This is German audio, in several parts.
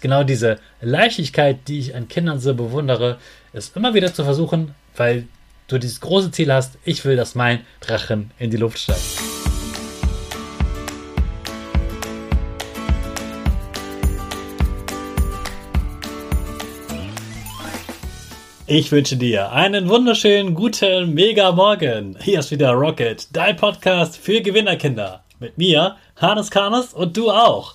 ist genau diese Leichtigkeit, die ich an Kindern so bewundere, es immer wieder zu versuchen, weil du dieses große Ziel hast, ich will, dass mein Drachen in die Luft steigt. Ich wünsche dir einen wunderschönen guten Mega Morgen. Hier ist wieder Rocket, dein Podcast für Gewinnerkinder. Mit mir, Hannes Karnes und du auch.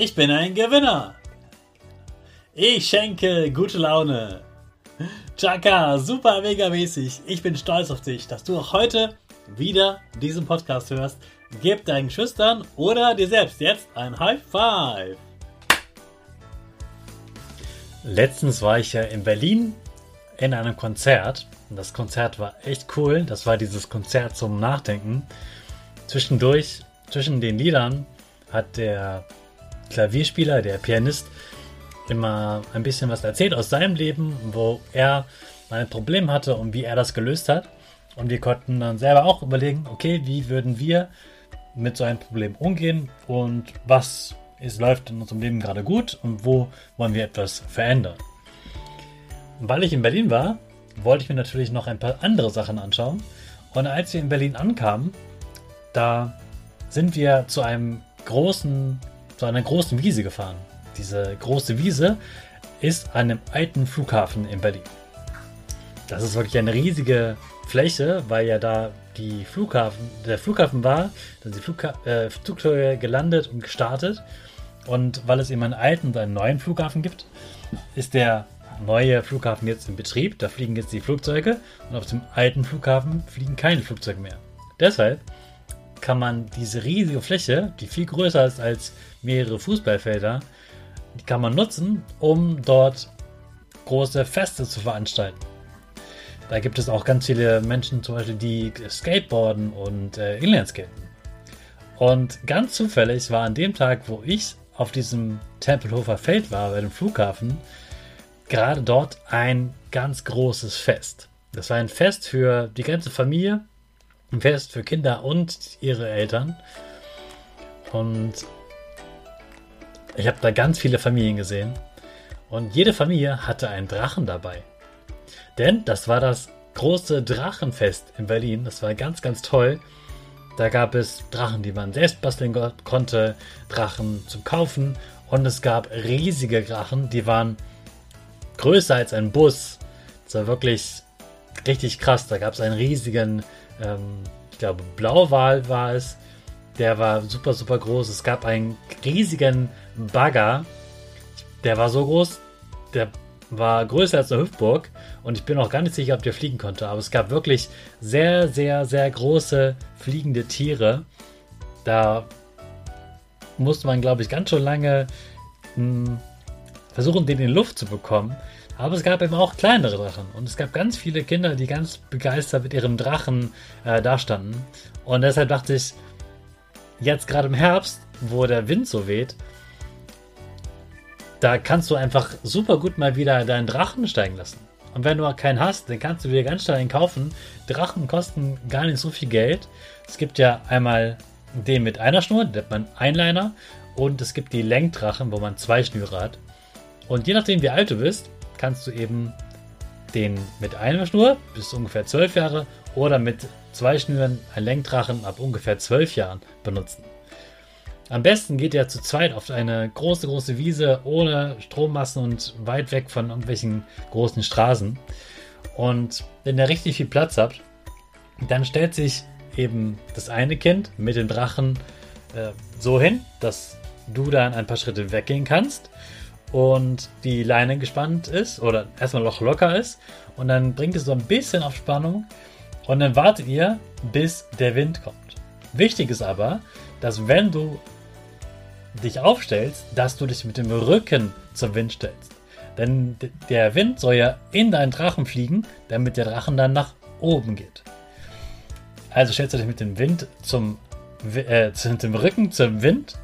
Ich bin ein Gewinner. Ich schenke gute Laune. Chaka, super mega mäßig. Ich bin stolz auf dich, dass du auch heute wieder diesen Podcast hörst. Gib deinen Schüchtern oder dir selbst jetzt ein High Five. Letztens war ich ja in Berlin in einem Konzert. Das Konzert war echt cool. Das war dieses Konzert zum Nachdenken. Zwischendurch, zwischen den Liedern, hat der Klavierspieler, der Pianist, immer ein bisschen was erzählt aus seinem Leben, wo er ein Problem hatte und wie er das gelöst hat. Und wir konnten dann selber auch überlegen, okay, wie würden wir mit so einem Problem umgehen und was ist, läuft in unserem Leben gerade gut und wo wollen wir etwas verändern. Und weil ich in Berlin war, wollte ich mir natürlich noch ein paar andere Sachen anschauen. Und als wir in Berlin ankamen, da sind wir zu einem großen, zu einer großen Wiese gefahren diese große Wiese ist an einem alten Flughafen in Berlin. Das ist wirklich eine riesige Fläche, weil ja da die Flughafen, der Flughafen war, da sind die Flugha äh, Flugzeuge gelandet und gestartet. Und weil es eben einen alten und einen neuen Flughafen gibt, ist der neue Flughafen jetzt in Betrieb. Da fliegen jetzt die Flugzeuge und auf dem alten Flughafen fliegen keine Flugzeuge mehr. Deshalb kann man diese riesige Fläche, die viel größer ist als mehrere Fußballfelder, die kann man nutzen, um dort große Feste zu veranstalten. Da gibt es auch ganz viele Menschen, zum Beispiel, die skateboarden und äh, Inlineskaten. Und ganz zufällig war an dem Tag, wo ich auf diesem Tempelhofer Feld war, bei dem Flughafen, gerade dort ein ganz großes Fest. Das war ein Fest für die ganze Familie, Fest für Kinder und ihre Eltern. Und ich habe da ganz viele Familien gesehen und jede Familie hatte einen Drachen dabei. Denn das war das große Drachenfest in Berlin. Das war ganz, ganz toll. Da gab es Drachen, die man selbst basteln konnte, Drachen zum Kaufen und es gab riesige Drachen, die waren größer als ein Bus. Das war wirklich richtig krass. Da gab es einen riesigen, ähm, ich glaube, Blauwal war es. Der war super, super groß. Es gab einen riesigen Bagger. Der war so groß, der war größer als eine Hüftburg und ich bin auch gar nicht sicher, ob der fliegen konnte. Aber es gab wirklich sehr, sehr, sehr große fliegende Tiere. Da musste man, glaube ich, ganz schön lange mh, hm, versuchen, den in die Luft zu bekommen. Aber es gab eben auch kleinere Drachen. Und es gab ganz viele Kinder, die ganz begeistert mit ihrem Drachen äh, dastanden. Und deshalb dachte ich, jetzt gerade im Herbst, wo der Wind so weht, da kannst du einfach super gut mal wieder deinen Drachen steigen lassen. Und wenn du keinen hast, dann kannst du dir ganz schnell einen kaufen. Drachen kosten gar nicht so viel Geld. Es gibt ja einmal den mit einer Schnur, den nennt man Einliner. Und es gibt die Lenkdrachen, wo man zwei Schnüre hat. Und je nachdem, wie alt du bist, kannst du eben den mit einer Schnur bis ungefähr zwölf Jahre oder mit zwei Schnüren einen Lenkdrachen ab ungefähr zwölf Jahren benutzen. Am besten geht ihr zu zweit auf eine große, große Wiese ohne Strommassen und weit weg von irgendwelchen großen Straßen. Und wenn ihr richtig viel Platz habt, dann stellt sich eben das eine Kind mit dem Drachen äh, so hin, dass du dann ein paar Schritte weggehen kannst und die Leine gespannt ist oder erstmal noch locker ist und dann bringt es so ein bisschen auf Spannung und dann wartet ihr, bis der Wind kommt. Wichtig ist aber, dass wenn du dich aufstellst, dass du dich mit dem Rücken zum Wind stellst. Denn der Wind soll ja in deinen Drachen fliegen, damit der Drachen dann nach oben geht. Also stellst du dich mit dem Wind zum, äh, dem Rücken zum Wind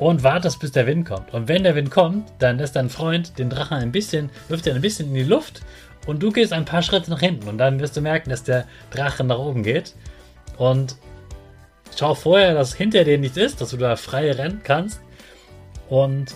und wartest, bis der Wind kommt. Und wenn der Wind kommt, dann lässt dein Freund den Drachen ein bisschen, wirft er ein bisschen in die Luft und du gehst ein paar Schritte nach hinten und dann wirst du merken, dass der Drache nach oben geht. Und schau vorher, dass hinter dir nichts ist, dass du da frei rennen kannst und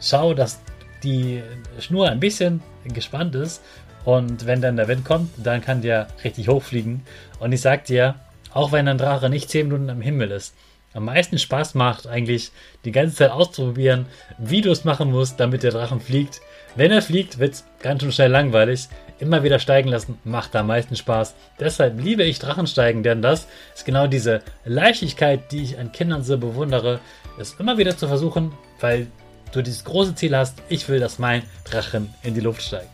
schau, dass die Schnur ein bisschen gespannt ist und wenn dann der Wind kommt, dann kann der richtig hochfliegen. Und ich sag dir, auch wenn ein Drache nicht 10 Minuten am Himmel ist, am meisten Spaß macht eigentlich die ganze Zeit auszuprobieren, wie du es machen musst, damit der Drachen fliegt. Wenn er fliegt, wird es ganz schön schnell langweilig. Immer wieder steigen lassen macht am meisten Spaß. Deshalb liebe ich Drachensteigen, denn das ist genau diese Leichtigkeit, die ich an Kindern so bewundere, es immer wieder zu versuchen, weil du dieses große Ziel hast, ich will, dass mein Drachen in die Luft steigt.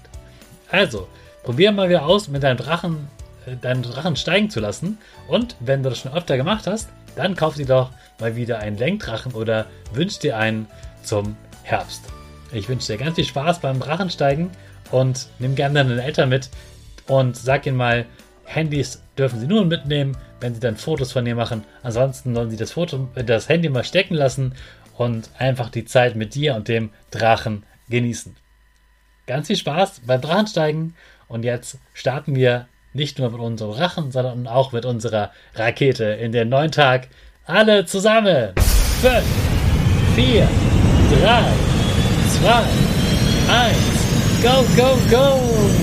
Also, probier mal wieder aus, mit deinem Drachen, äh, deinen Drachen steigen zu lassen. Und wenn du das schon öfter gemacht hast, dann kauf dir doch mal wieder einen Lenkdrachen oder wünsch dir einen zum Herbst. Ich wünsche dir ganz viel Spaß beim Drachensteigen und nimm gerne deine Eltern mit und sag ihnen mal, Handys dürfen sie nur mitnehmen, wenn sie dann Fotos von dir machen. Ansonsten sollen sie das Foto, das Handy mal stecken lassen und einfach die Zeit mit dir und dem Drachen genießen. Ganz viel Spaß beim Drachensteigen und jetzt starten wir nicht nur mit unserem Drachen, sondern auch mit unserer Rakete in den neuen Tag. Alle zusammen! 5, 4, 3, 2, 1, go, go, go!